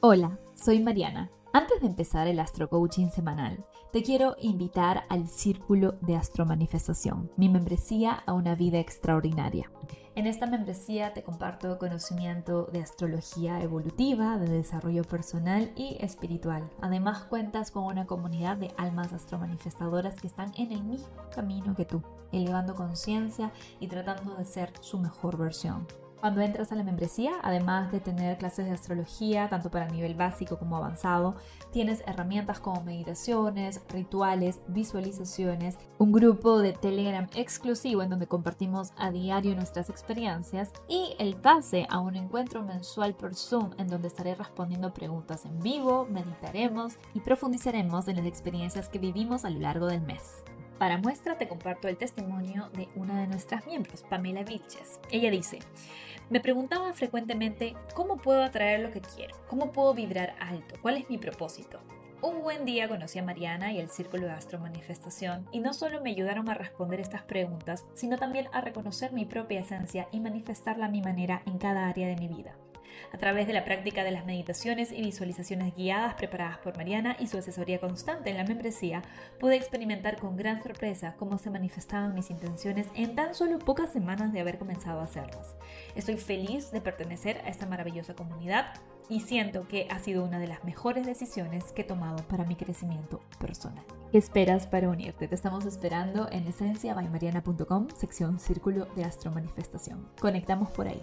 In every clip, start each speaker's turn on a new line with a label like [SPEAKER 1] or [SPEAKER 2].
[SPEAKER 1] Hola, soy Mariana. Antes de empezar el Astro Coaching semanal, te quiero invitar al Círculo de Astromanifestación, mi membresía a una vida extraordinaria. En esta membresía te comparto conocimiento de astrología evolutiva, de desarrollo personal y espiritual. Además cuentas con una comunidad de almas astromanifestadoras que están en el mismo camino que tú, elevando conciencia y tratando de ser su mejor versión. Cuando entras a la membresía, además de tener clases de astrología, tanto para nivel básico como avanzado, tienes herramientas como meditaciones, rituales, visualizaciones, un grupo de Telegram exclusivo en donde compartimos a diario nuestras experiencias y el pase a un encuentro mensual por Zoom en donde estaré respondiendo preguntas en vivo, meditaremos y profundizaremos en las experiencias que vivimos a lo largo del mes. Para muestra te comparto el testimonio de una de nuestras miembros, Pamela Viches. Ella dice, me preguntaba frecuentemente cómo puedo atraer lo que quiero, cómo puedo vibrar alto, cuál es mi propósito. Un buen día conocí a Mariana y el Círculo de Astro Manifestación y no solo me ayudaron a responder estas preguntas, sino también a reconocer mi propia esencia y manifestarla a mi manera en cada área de mi vida a través de la práctica de las meditaciones y visualizaciones guiadas preparadas por Mariana y su asesoría constante en la membresía, pude experimentar con gran sorpresa cómo se manifestaban mis intenciones en tan solo pocas semanas de haber comenzado a hacerlas. Estoy feliz de pertenecer a esta maravillosa comunidad y siento que ha sido una de las mejores decisiones que he tomado para mi crecimiento personal. ¿Qué esperas para unirte? Te estamos esperando en esenciabaymariana.com, sección Círculo de Astro Manifestación. Conectamos por ahí.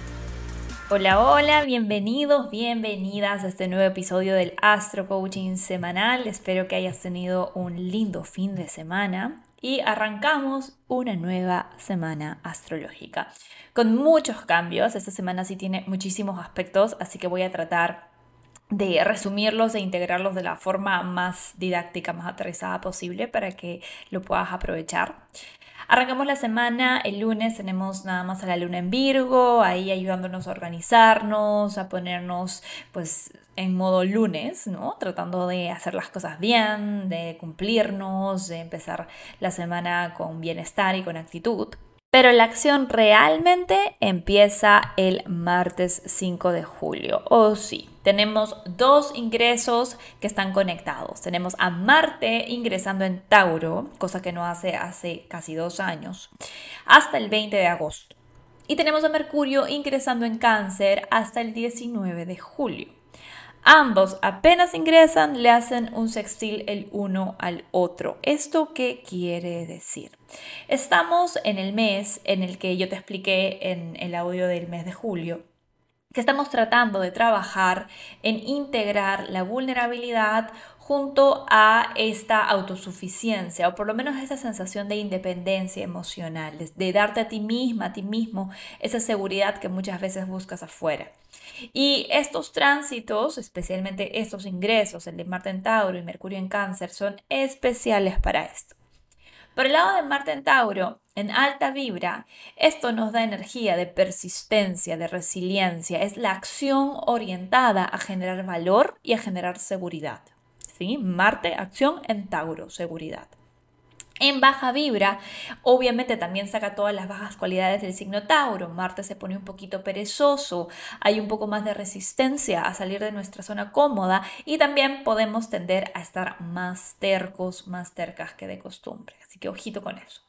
[SPEAKER 1] Hola, hola, bienvenidos, bienvenidas a este nuevo episodio del Astro Coaching semanal. Espero que hayas tenido un lindo fin de semana y arrancamos una nueva semana astrológica con muchos cambios. Esta semana sí tiene muchísimos aspectos, así que voy a tratar de resumirlos e integrarlos de la forma más didáctica, más aterrizada posible para que lo puedas aprovechar. Arrancamos la semana, el lunes tenemos nada más a la luna en Virgo, ahí ayudándonos a organizarnos, a ponernos pues en modo lunes, ¿no? Tratando de hacer las cosas bien, de cumplirnos, de empezar la semana con bienestar y con actitud. Pero la acción realmente empieza el martes 5 de julio. O sí, tenemos dos ingresos que están conectados. Tenemos a Marte ingresando en Tauro, cosa que no hace hace casi dos años, hasta el 20 de agosto. Y tenemos a Mercurio ingresando en Cáncer hasta el 19 de julio. Ambos apenas ingresan, le hacen un sextil el uno al otro. ¿Esto qué quiere decir? Estamos en el mes en el que yo te expliqué en el audio del mes de julio que estamos tratando de trabajar en integrar la vulnerabilidad junto a esta autosuficiencia o por lo menos esa sensación de independencia emocional, de darte a ti misma, a ti mismo, esa seguridad que muchas veces buscas afuera. Y estos tránsitos, especialmente estos ingresos, el de Marte en Tauro y Mercurio en Cáncer, son especiales para esto. Por el lado de Marte en Tauro, en alta vibra, esto nos da energía de persistencia, de resiliencia, es la acción orientada a generar valor y a generar seguridad. ¿Sí? Marte, acción en Tauro, seguridad. En baja vibra, obviamente también saca todas las bajas cualidades del signo Tauro. Marte se pone un poquito perezoso, hay un poco más de resistencia a salir de nuestra zona cómoda y también podemos tender a estar más tercos, más tercas que de costumbre. Así que ojito con eso.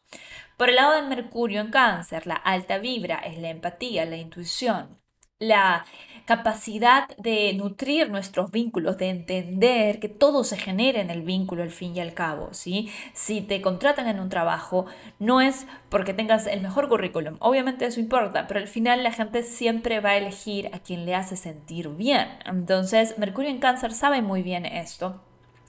[SPEAKER 1] Por el lado de Mercurio en cáncer, la alta vibra es la empatía, la intuición, la capacidad de nutrir nuestros vínculos, de entender que todo se genera en el vínculo al fin y al cabo, ¿sí? Si te contratan en un trabajo, no es porque tengas el mejor currículum, obviamente eso importa, pero al final la gente siempre va a elegir a quien le hace sentir bien. Entonces, Mercurio en Cáncer sabe muy bien esto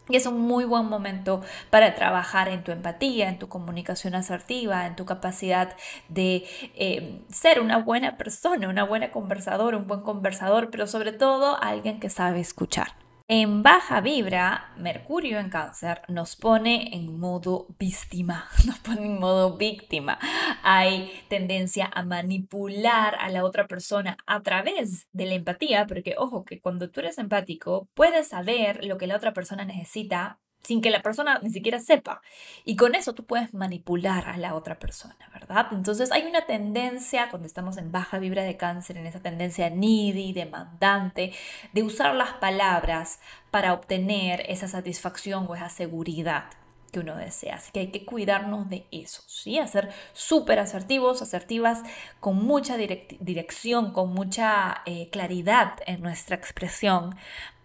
[SPEAKER 1] Y es un muy buen momento para trabajar en tu empatía, en tu comunicación asertiva, en tu capacidad de eh, ser una buena persona, una buena conversadora, un buen conversador, pero sobre todo alguien que sabe escuchar. En baja vibra, Mercurio en cáncer nos pone en modo víctima, nos pone en modo víctima. Hay tendencia a manipular a la otra persona a través de la empatía, porque ojo que cuando tú eres empático, puedes saber lo que la otra persona necesita sin que la persona ni siquiera sepa. Y con eso tú puedes manipular a la otra persona, ¿verdad? Entonces hay una tendencia, cuando estamos en baja vibra de cáncer, en esa tendencia needy, demandante, de usar las palabras para obtener esa satisfacción o esa seguridad que uno desea. Así que hay que cuidarnos de eso, ¿sí? A ser súper asertivos, asertivas, con mucha dirección, con mucha eh, claridad en nuestra expresión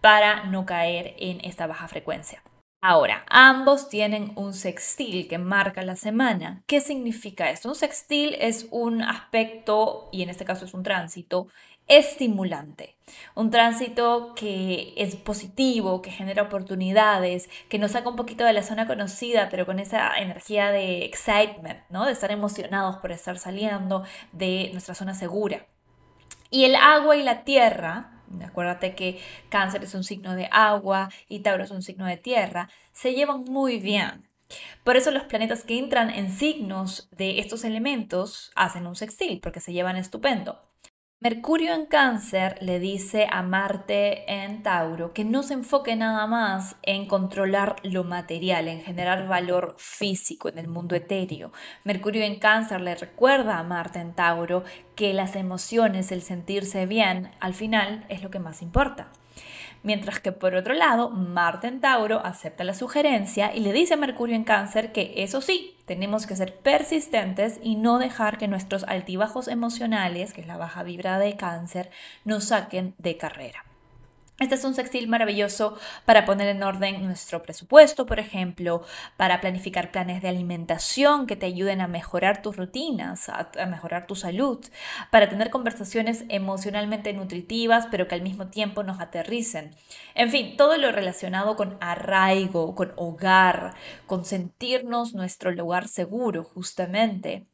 [SPEAKER 1] para no caer en esta baja frecuencia. Ahora, ambos tienen un sextil que marca la semana. ¿Qué significa esto? Un sextil es un aspecto, y en este caso es un tránsito, estimulante. Un tránsito que es positivo, que genera oportunidades, que nos saca un poquito de la zona conocida, pero con esa energía de excitement, ¿no? De estar emocionados por estar saliendo de nuestra zona segura. Y el agua y la tierra, acuérdate que cáncer es un signo de agua y Tauro es un signo de tierra, se llevan muy bien. Por eso los planetas que entran en signos de estos elementos hacen un sextil, porque se llevan estupendo. Mercurio en cáncer le dice a Marte en Tauro que no se enfoque nada más en controlar lo material, en generar valor físico en el mundo etéreo. Mercurio en cáncer le recuerda a Marte en Tauro que las emociones, el sentirse bien, al final es lo que más importa. Mientras que por otro lado, Marte en Tauro acepta la sugerencia y le dice a Mercurio en Cáncer que eso sí, tenemos que ser persistentes y no dejar que nuestros altibajos emocionales, que es la baja vibra de cáncer, nos saquen de carrera. Este es un sextil maravilloso para poner en orden nuestro presupuesto, por ejemplo, para planificar planes de alimentación que te ayuden a mejorar tus rutinas, a, mejorar tu salud, para tener conversaciones emocionalmente nutritivas, pero que al mismo tiempo nos aterricen. En fin, todo lo relacionado con arraigo, con hogar, con sentirnos nuestro lugar seguro, justamente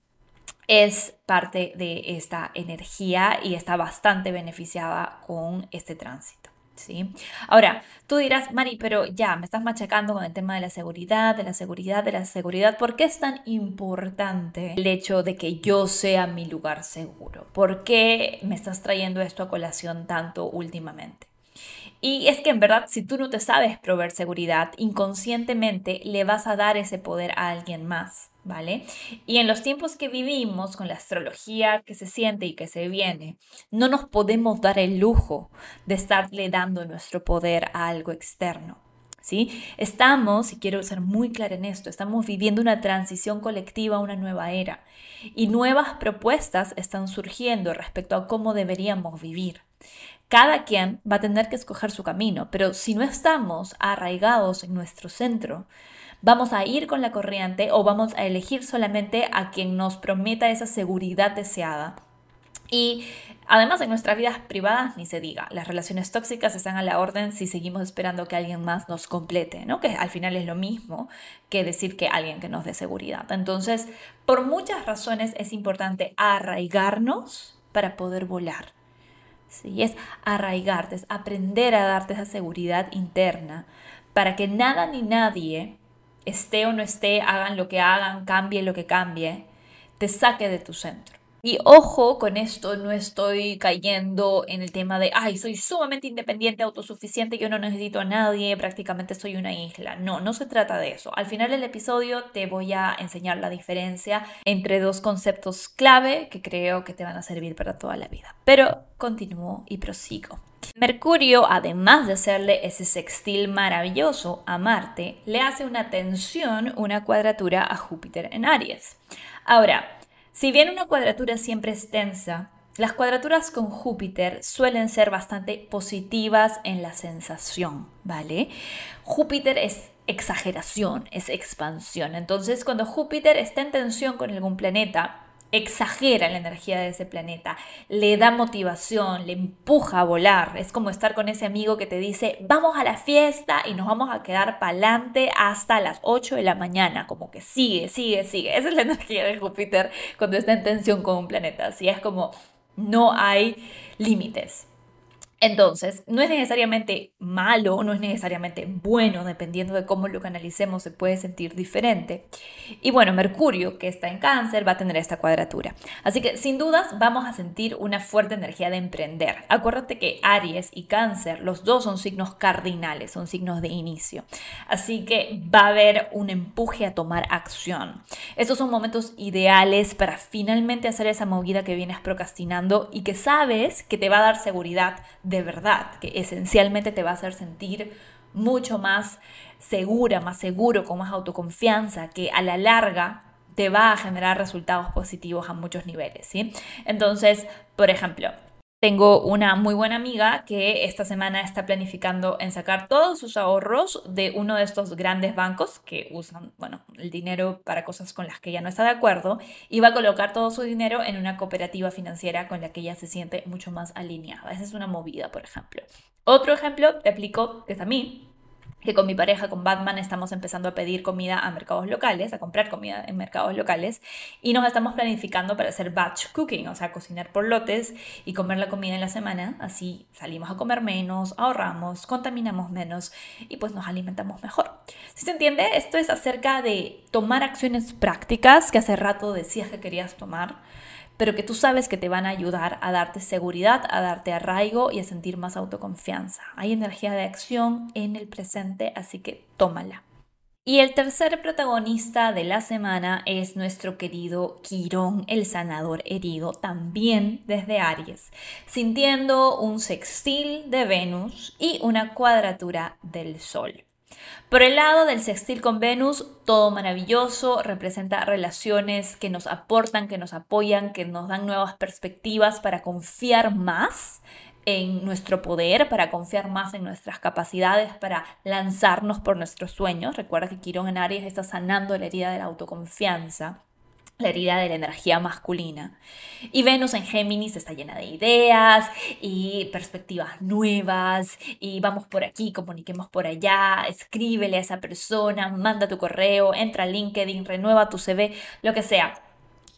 [SPEAKER 1] es parte de esta energía y está bastante beneficiada con este tránsito. ¿Sí? Ahora, tú dirás, Mari, pero ya, me estás machacando con el tema de la seguridad, de la seguridad, de la seguridad. ¿Por qué es tan importante el hecho de que yo sea mi lugar seguro? ¿Por qué me estás trayendo esto a colación tanto últimamente? Y es que en verdad, si tú no te sabes proveer seguridad, inconscientemente le vas a dar ese poder a alguien más. ¿vale? Y en los tiempos que vivimos, con la astrología que se siente y que se viene, no nos podemos dar el lujo de estarle dando nuestro poder a algo externo. ¿Sí? Estamos, y quiero ser muy clara en esto, estamos viviendo una transición colectiva una nueva era y nuevas propuestas están surgiendo respecto a cómo deberíamos vivir. Cada quien va a tener que escoger su camino, pero si no estamos arraigados en nuestro centro, vamos a ir con la corriente o vamos a elegir solamente a quien nos prometa esa seguridad deseada. Y además en nuestras vidas privadas ni se diga, las relaciones tóxicas están a la orden si seguimos esperando que alguien más nos complete, ¿no? Que al final es lo mismo que decir que alguien que nos dé seguridad. Entonces, por muchas razones es importante arraigarnos para poder volar. Sí, es arraigarte, es aprender a darte esa seguridad interna para que nada ni nadie esté o no esté, hagan lo que hagan, cambie lo que cambie, te saque de tu centro. Y ojo con esto, no estoy cayendo en el tema de, ay, soy sumamente independiente, autosuficiente, yo no necesito a nadie, prácticamente soy una isla. No, no se trata de eso. Al final del episodio te voy a enseñar la diferencia entre dos conceptos clave que creo que te van a servir para toda la vida. Pero continúo y prosigo. Mercurio, además de hacerle ese sextil maravilloso a Marte, le hace una tensión, una cuadratura a Júpiter en Aries. Ahora, si bien una cuadratura siempre es tensa, las cuadraturas con Júpiter suelen ser bastante positivas en la sensación, ¿vale? Júpiter es exageración, es expansión. Entonces, cuando Júpiter está en tensión con algún planeta, exagera la energía de ese planeta, le da motivación, le empuja a volar. Es como estar con ese amigo que te dice, vamos a la fiesta y nos vamos a quedar pa'lante hasta las 8 de la mañana, como que sigue, sigue, sigue. Esa es la energía de Júpiter cuando está en tensión con un planeta. Así es como no hay límites. Entonces, no es necesariamente malo, no es necesariamente bueno, dependiendo de cómo lo canalicemos, se puede sentir diferente. Y bueno, Mercurio, que está en cáncer, va a tener esta cuadratura. Así que sin dudas vamos a sentir una fuerte energía de emprender. Acuérdate que Aries y cáncer, los dos son signos cardinales, son signos de inicio. Así que va a haber un empuje a tomar acción. Estos son momentos ideales para finalmente hacer esa movida que vienes procrastinando y que sabes que te va a dar seguridad de verdad, que esencialmente te va a hacer sentir mucho más segura, más seguro, con más autoconfianza, que a la larga te va a generar resultados positivos a muchos niveles, ¿sí? Entonces, por ejemplo, tengo una muy buena amiga que esta semana está planificando en sacar todos sus ahorros de uno de estos grandes bancos que usan, bueno, el dinero para cosas con las que ella no está de acuerdo y va a colocar todo su dinero en una cooperativa financiera con la que ella se siente mucho más alineada. Esa es una movida, por ejemplo. Otro ejemplo te aplico, que es a mí, que con mi pareja, con Batman, estamos empezando a pedir comida a mercados locales, a comprar comida en mercados locales, y nos estamos planificando para hacer batch cooking, o sea, cocinar por lotes y comer la comida en la semana. Así salimos a comer menos, ahorramos, contaminamos menos y pues nos alimentamos mejor. Si se entiende, esto es acerca de tomar acciones prácticas que hace rato decías que querías tomar pero que tú sabes que te van a ayudar a darte seguridad, a darte arraigo y a sentir más autoconfianza. Hay energía de acción en el presente, así que tómala. Y el tercer protagonista de la semana es nuestro querido Quirón, el sanador herido, también desde Aries, sintiendo un sextil de Venus y una cuadratura del Sol. Por el lado del sextil con Venus, todo maravilloso, representa relaciones que nos aportan, que nos apoyan, que nos dan nuevas perspectivas para confiar más en nuestro poder, para confiar más en nuestras capacidades, para lanzarnos por nuestros sueños. Recuerda que Quirón en Aries está sanando la herida de la autoconfianza la herida de la energía masculina. Y Venus en Géminis está llena de ideas y perspectivas nuevas y vamos por aquí, comuniquemos por allá, escríbele a esa persona, manda tu correo, entra a LinkedIn, renueva tu CV, lo que sea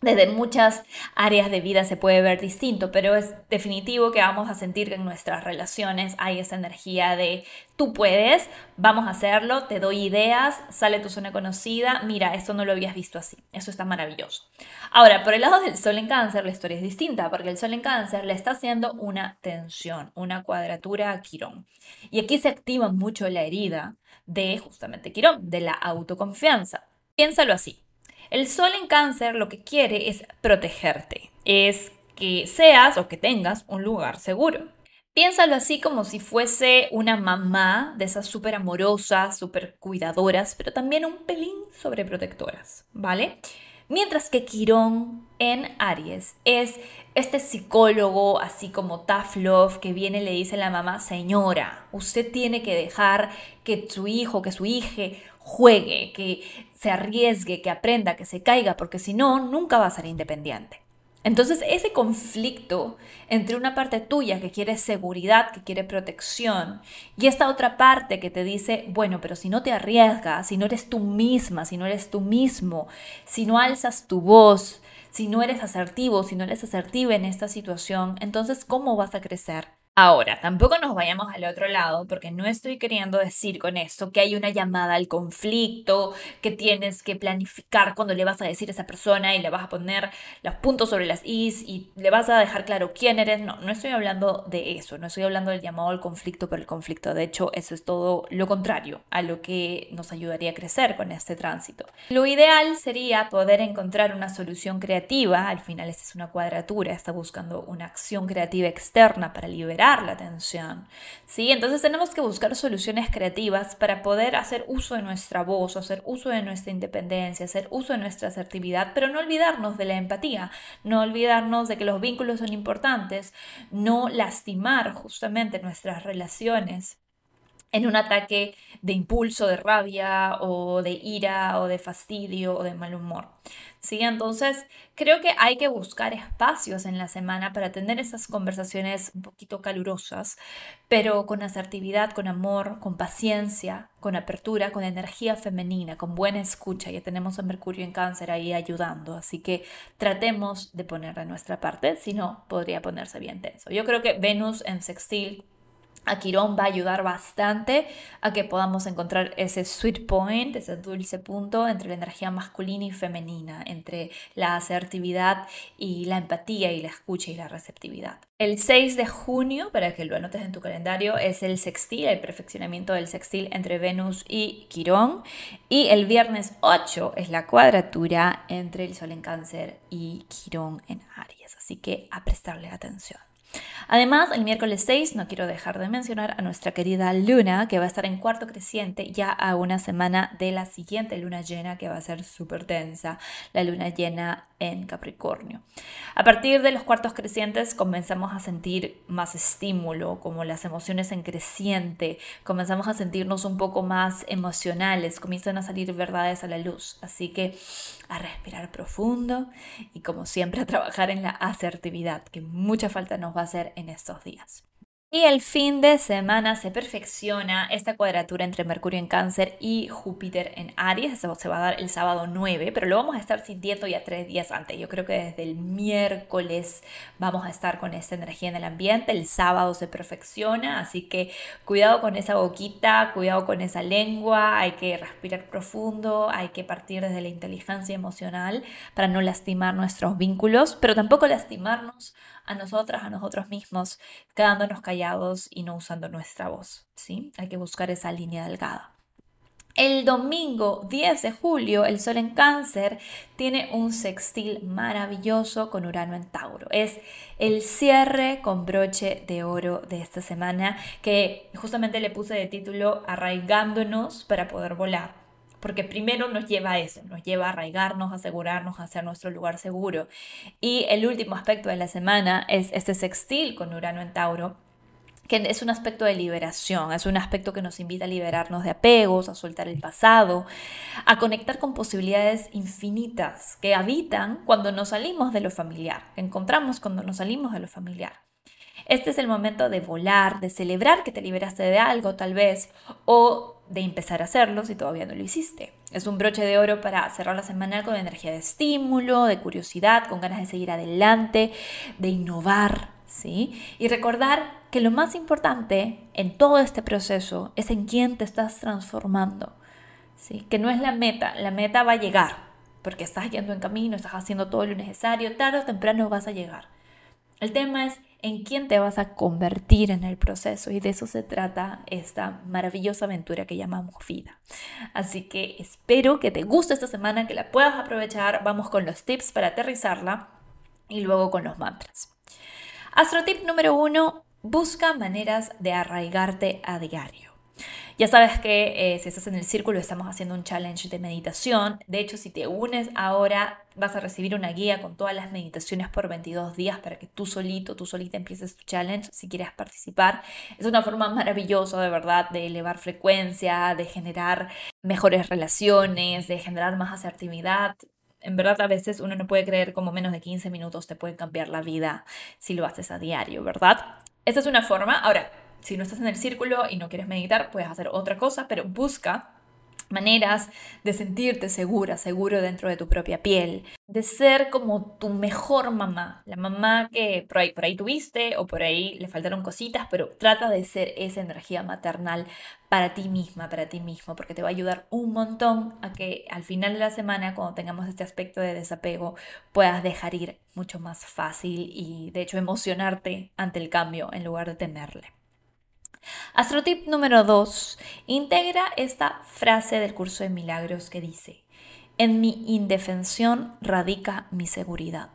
[SPEAKER 1] desde muchas áreas de vida se puede ver distinto, pero es definitivo que vamos a sentir que en nuestras relaciones hay esa energía de tú puedes, vamos a hacerlo, te doy ideas, sale tu zona conocida, mira, esto no lo habías visto así, eso está maravilloso. Ahora, por el lado del sol en cáncer, la historia es distinta, porque el sol en cáncer le está haciendo una tensión, una cuadratura a Quirón. Y aquí se activa mucho la herida de justamente Quirón, de la autoconfianza. Piénsalo así. El sol en cáncer lo que quiere es protegerte, es que seas o que tengas un lugar seguro. Piénsalo así como si fuese una mamá de esas súper amorosas, súper cuidadoras, pero también un pelín sobreprotectoras, ¿vale? Mientras que Quirón en Aries es este psicólogo, así como Tough que viene y le dice a la mamá, señora, usted tiene que dejar que su hijo, que su hija juegue, que se arriesgue, que aprenda, que se caiga, porque si no, nunca va a ser independiente. Entonces, ese conflicto entre una parte tuya que quiere seguridad, que quiere protección, y esta otra parte que te dice, bueno, pero si no te arriesgas, si no eres tú misma, si no eres tú mismo, si no alzas tu voz, si no eres asertivo, si no eres asertiva en esta situación, entonces, ¿cómo vas a crecer? Ahora, tampoco nos vayamos al otro lado, porque no estoy queriendo decir con esto que hay una llamada al conflicto, que tienes que planificar cuando le vas a decir a esa persona y le vas a poner los puntos sobre las is y le vas a dejar claro quién eres. No, no estoy hablando de eso, no estoy hablando del llamado al conflicto por el conflicto. De hecho, eso es todo lo contrario a lo que nos ayudaría a crecer con este tránsito. Lo ideal sería poder encontrar una solución creativa, al final esta es una cuadratura, está buscando una acción creativa externa para liberar la atención. ¿sí? Entonces tenemos que buscar soluciones creativas para poder hacer uso de nuestra voz, hacer uso de nuestra independencia, hacer uso de nuestra asertividad, pero no olvidarnos de la empatía, no olvidarnos de que los vínculos son importantes, no lastimar justamente nuestras relaciones en un ataque de impulso, de rabia o de ira o de fastidio o de mal humor. ¿Sí? Entonces, creo que hay que buscar espacios en la semana para tener esas conversaciones un poquito calurosas, pero con asertividad, con amor, con paciencia, con apertura, con energía femenina, con buena escucha. Ya tenemos a Mercurio en cáncer ahí ayudando, así que tratemos de poner de nuestra parte, si no, podría ponerse bien tenso. Yo creo que Venus en sextil a Quirón va a ayudar bastante a que podamos encontrar ese sweet point, ese dulce punto entre la energía masculina y femenina, entre la asertividad y la empatía y la escucha y la receptividad. El 6 de junio, para que lo anotes en tu calendario, es el sextil, el perfeccionamiento del sextil entre Venus y Quirón. Y el viernes 8 es la cuadratura entre el Sol en Cáncer y Quirón en Aries. Así que a prestarle atención. Además, el miércoles 6 no quiero dejar de mencionar a nuestra querida Luna, que va a estar en cuarto creciente ya a una semana de la siguiente luna llena, que va a ser súper tensa, la luna llena en Capricornio. A partir de los cuartos crecientes comenzamos a sentir más estímulo, como las emociones en creciente, comenzamos a sentirnos un poco más emocionales, comienzan a salir verdades a la luz. Así que a respirar profundo y como siempre a trabajar en la asertividad, que mucha falta nos va a hacer en estos días. Y el fin de semana se perfecciona esta cuadratura entre Mercurio en Cáncer y Júpiter en Aries. Eso se va a dar el sábado 9, pero lo vamos a estar sintiendo ya tres días antes. Yo creo que desde el miércoles vamos a estar con esta energía en el ambiente. El sábado se perfecciona, así que cuidado con esa boquita, cuidado con esa lengua. Hay que respirar profundo, hay que partir desde la inteligencia emocional para no lastimar nuestros vínculos, pero tampoco lastimarnos a nosotras, a nosotros mismos, quedándonos callados y no usando nuestra voz. ¿sí? Hay que buscar esa línea delgada. El domingo 10 de julio, el Sol en Cáncer tiene un sextil maravilloso con Urano en Tauro. Es el cierre con broche de oro de esta semana que justamente le puse de título Arraigándonos para poder volar porque primero nos lleva a eso, nos lleva a arraigarnos, a asegurarnos, hacer nuestro lugar seguro. Y el último aspecto de la semana es este sextil con Urano en Tauro, que es un aspecto de liberación, es un aspecto que nos invita a liberarnos de apegos, a soltar el pasado, a conectar con posibilidades infinitas que habitan cuando nos salimos de lo familiar, que encontramos cuando nos salimos de lo familiar. Este es el momento de volar, de celebrar que te liberaste de algo tal vez, o de empezar a hacerlo si todavía no lo hiciste. Es un broche de oro para cerrar la semana con energía de estímulo, de curiosidad, con ganas de seguir adelante, de innovar, ¿sí? Y recordar que lo más importante en todo este proceso es en quién te estás transformando, ¿sí? Que no es la meta, la meta va a llegar, porque estás yendo en camino, estás haciendo todo lo necesario, tarde o temprano vas a llegar. El tema es en quién te vas a convertir en el proceso y de eso se trata esta maravillosa aventura que llamamos vida. Así que espero que te guste esta semana, que la puedas aprovechar. Vamos con los tips para aterrizarla y luego con los mantras. Astro tip número uno, busca maneras de arraigarte a diario. Ya sabes que eh, si estás en el círculo estamos haciendo un challenge de meditación. De hecho, si te unes ahora vas a recibir una guía con todas las meditaciones por 22 días para que tú solito, tú solita empieces tu challenge si quieres participar. Es una forma maravillosa de verdad de elevar frecuencia, de generar mejores relaciones, de generar más asertividad. En verdad a veces uno no puede creer como menos de 15 minutos te puede cambiar la vida si lo haces a diario, ¿verdad? Esa es una forma. Ahora, si no estás en el círculo y no quieres meditar, puedes hacer otra cosa, pero busca maneras de sentirte segura, seguro dentro de tu propia piel, de ser como tu mejor mamá, la mamá que por ahí, por ahí tuviste o por ahí le faltaron cositas, pero trata de ser esa energía maternal para ti misma, para ti mismo, porque te va a ayudar un montón a que al final de la semana, cuando tengamos este aspecto de desapego, puedas dejar ir mucho más fácil y de hecho emocionarte ante el cambio en lugar de temerle. Astrotip número 2. Integra esta frase del curso de milagros que dice, en mi indefensión radica mi seguridad.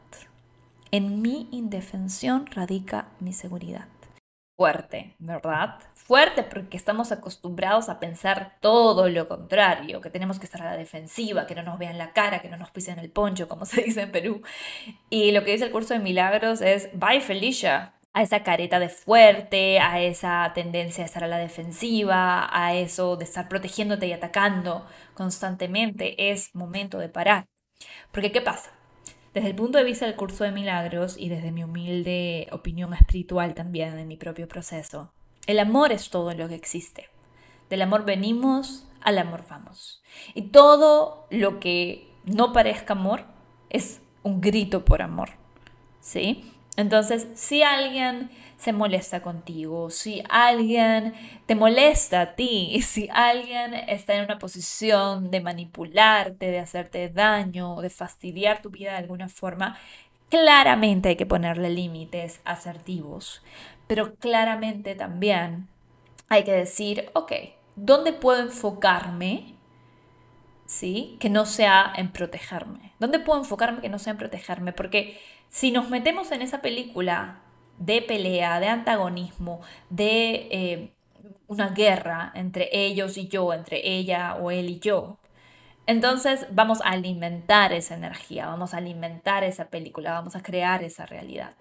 [SPEAKER 1] En mi indefensión radica mi seguridad. Fuerte, ¿verdad? Fuerte porque estamos acostumbrados a pensar todo lo contrario, que tenemos que estar a la defensiva, que no nos vean la cara, que no nos pisen el poncho, como se dice en Perú. Y lo que dice el curso de milagros es, bye Felicia, a esa careta de fuerte, a esa tendencia a estar a la defensiva, a eso de estar protegiéndote y atacando constantemente, es momento de parar. Porque ¿qué pasa? Desde el punto de vista del curso de milagros y desde mi humilde opinión espiritual también en mi propio proceso, el amor es todo lo que existe. Del amor venimos, al amor vamos. Y todo lo que no parezca amor es un grito por amor. ¿Sí? Entonces, si alguien se molesta contigo, si alguien te molesta a ti, si alguien está en una posición de manipularte, de hacerte daño, de fastidiar tu vida de alguna forma, claramente hay que ponerle límites asertivos, pero claramente también hay que decir, ok, ¿dónde puedo enfocarme? ¿Sí? Que no sea en protegerme. ¿Dónde puedo enfocarme que no sea en protegerme? Porque si nos metemos en esa película de pelea, de antagonismo, de eh, una guerra entre ellos y yo, entre ella o él y yo, entonces vamos a alimentar esa energía, vamos a alimentar esa película, vamos a crear esa realidad.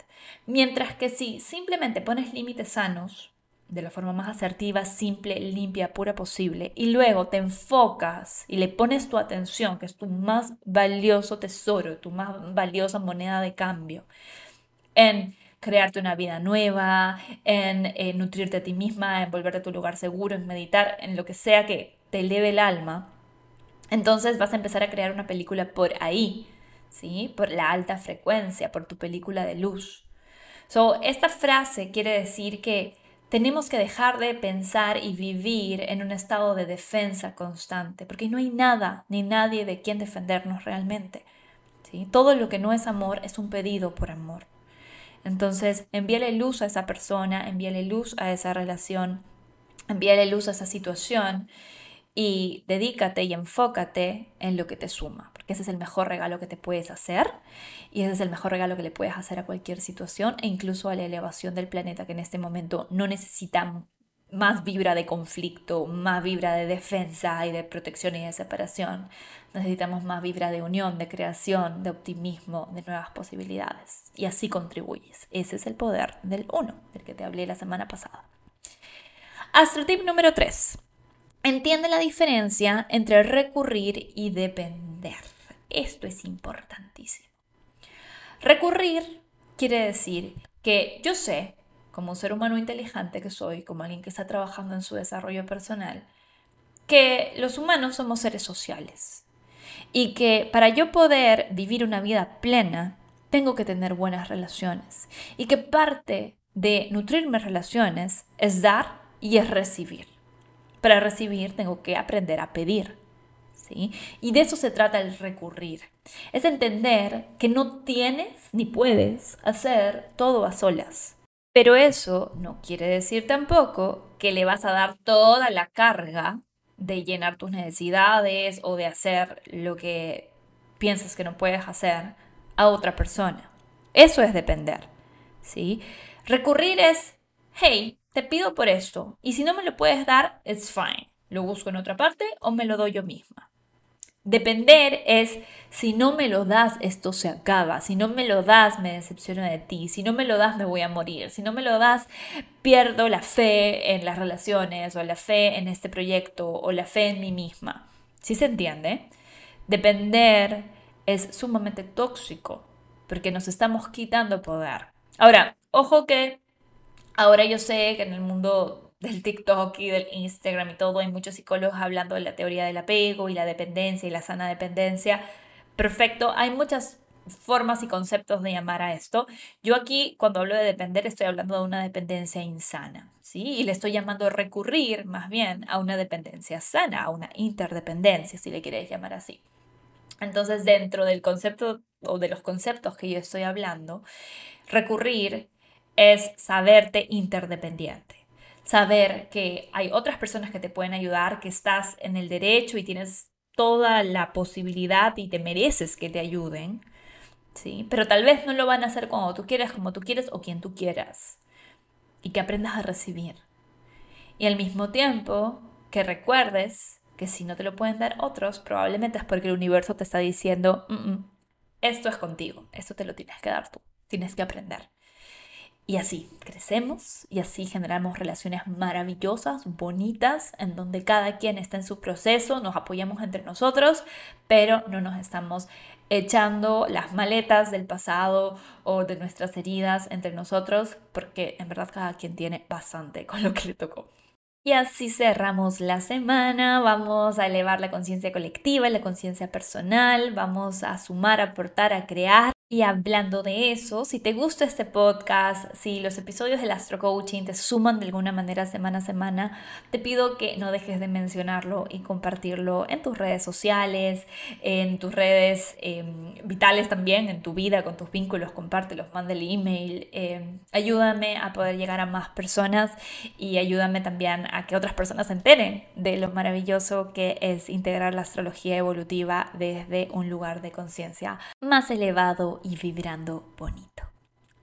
[SPEAKER 1] Mientras que si simplemente pones límites sanos, de la forma más asertiva, simple, limpia, pura posible, y luego te enfocas y le pones tu atención, que es tu más valioso tesoro, tu más valiosa moneda de cambio, en crearte una vida nueva, en, eh, nutrirte a ti misma, en volverte a tu lugar seguro, en meditar, en lo que sea que te eleve el alma, entonces vas a empezar a crear una película por ahí, ¿sí? Por la alta frecuencia, por tu película de luz. So, esta frase quiere decir que tenemos que dejar de pensar y vivir en un estado de defensa constante, porque no hay nada ni nadie de quien defendernos realmente. ¿sí? Todo lo que no es amor es un pedido por amor. Entonces, envíale luz a esa persona, envíale luz a esa relación, envíale luz a esa situación y dedícate y enfócate en lo que te suma, porque ese es el mejor regalo que te puedes hacer y ese es el mejor regalo que le puedes hacer a cualquier situación e incluso a la elevación del planeta que en este momento no necesita más vibra de conflicto, más vibra de defensa y de protección y de separación. Necesitamos más vibra de unión, de creación, de optimismo, de nuevas posibilidades. Y así contribuyes. Ese es el poder del uno, del que te hablé la semana pasada. Astro tip número 3. Entiende la diferencia entre recurrir y depender. Esto es importantísimo. Recurrir quiere decir que yo sé, como un ser humano inteligente que soy, como alguien que está trabajando en su desarrollo personal, que los humanos somos seres sociales y que para yo poder vivir una vida plena, tengo que tener buenas relaciones y que parte de nutrir mis relaciones es dar y es recibir. Para recibir tengo que aprender a pedir. Y de eso se trata el recurrir. Es entender que no tienes ni puedes hacer todo a solas. Pero eso no quiere decir tampoco que le vas a dar toda la carga de llenar tus necesidades o de hacer lo que piensas que no puedes hacer a otra persona. Eso es depender. ¿sí? Recurrir es, hey, te pido por esto y si no me lo puedes dar, it's fine. Lo busco en otra parte o me lo doy yo misma. Depender es, si no me lo das, esto se acaba. Si no me lo das, me decepciono de ti. Si no me lo das, me voy a morir. Si no me lo das, pierdo la fe en las relaciones o la fe en este proyecto o la fe en mí misma. ¿Sí se entiende? Depender es sumamente tóxico porque nos estamos quitando poder. Ahora, ojo que Ahora yo sé que en el mundo del TikTok y del Instagram y todo hay muchos psicólogos hablando de la teoría del apego y la dependencia y la sana dependencia. Perfecto, hay muchas formas y conceptos de llamar a esto. Yo aquí cuando hablo de depender estoy hablando de una dependencia insana, ¿sí? Y le estoy llamando recurrir más bien a una dependencia sana, a una interdependencia, si le quieres llamar así. Entonces, dentro del concepto o de los conceptos que yo estoy hablando, recurrir es saberte interdependiente. Saber que hay otras personas que te pueden ayudar, que estás en el derecho y tienes toda la posibilidad y te mereces que te ayuden, ¿sí? Pero tal vez no lo van a hacer como tú quieras, como tú quieres o quien tú quieras. Y que aprendas a recibir. Y al mismo tiempo que recuerdes que si no te lo pueden dar otros, probablemente es porque el universo te está diciendo, mm, mm, esto es contigo, esto te lo tienes que dar tú, tienes que aprender. Y así crecemos y así generamos relaciones maravillosas, bonitas, en donde cada quien está en su proceso, nos apoyamos entre nosotros, pero no nos estamos echando las maletas del pasado o de nuestras heridas entre nosotros, porque en verdad cada quien tiene bastante con lo que le tocó. Y así cerramos la semana, vamos a elevar la conciencia colectiva, la conciencia personal, vamos a sumar, aportar, a crear y hablando de eso, si te gusta este podcast, si los episodios del Astro Coaching te suman de alguna manera semana a semana, te pido que no dejes de mencionarlo y compartirlo en tus redes sociales, en tus redes em, vitales también, en tu vida, con tus vínculos, compártelos, mándale email. Em, ayúdame a poder llegar a más personas y ayúdame también a que otras personas se enteren de lo maravilloso que es integrar la astrología evolutiva desde un lugar de conciencia más elevado y vibrando bonito.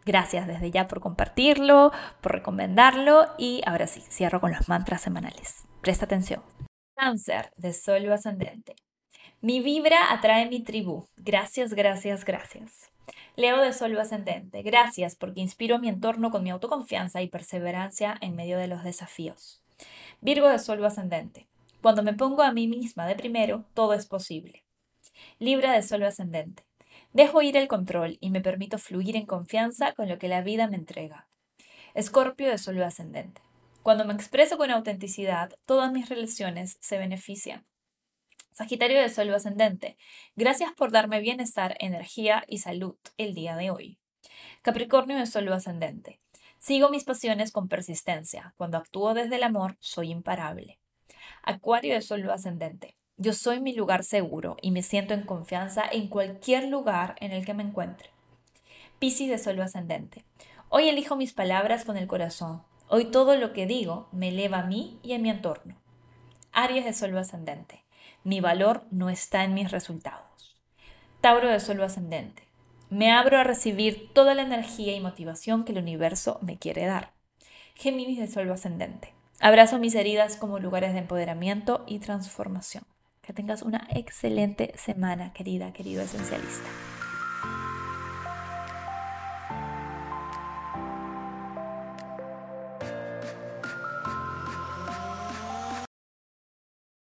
[SPEAKER 1] Gracias desde ya por compartirlo, por recomendarlo y ahora sí, cierro con los mantras semanales. Presta atención. Cáncer de ascendente. Mi vibra atrae mi tribu. Gracias, gracias, gracias. Leo de Sol ascendente. Gracias porque inspiro a mi entorno con mi autoconfianza y perseverancia en medio de los desafíos. Virgo de Sol ascendente. Cuando me pongo a mí misma de primero, todo es posible. Libra de Sol ascendente. Dejo ir el control y me permito fluir en confianza con lo que la vida me entrega. Escorpio de Sol ascendente. Cuando me expreso con autenticidad, todas mis relaciones se benefician. Sagitario de Sol ascendente. Gracias por darme bienestar, energía y salud el día de hoy. Capricornio de Sol ascendente. Sigo mis pasiones con persistencia. Cuando actúo desde el amor, soy imparable. Acuario de Sol ascendente. Yo soy mi lugar seguro y me siento en confianza en cualquier lugar en el que me encuentre. Piscis de Sol ascendente. Hoy elijo mis palabras con el corazón. Hoy todo lo que digo me eleva a mí y a mi entorno. Aries de Sol ascendente. Mi valor no está en mis resultados. Tauro de Sol ascendente. Me abro a recibir toda la energía y motivación que el universo me quiere dar. Géminis de Sol ascendente. Abrazo mis heridas como lugares de empoderamiento y transformación. Que tengas una excelente semana, querida, querido esencialista.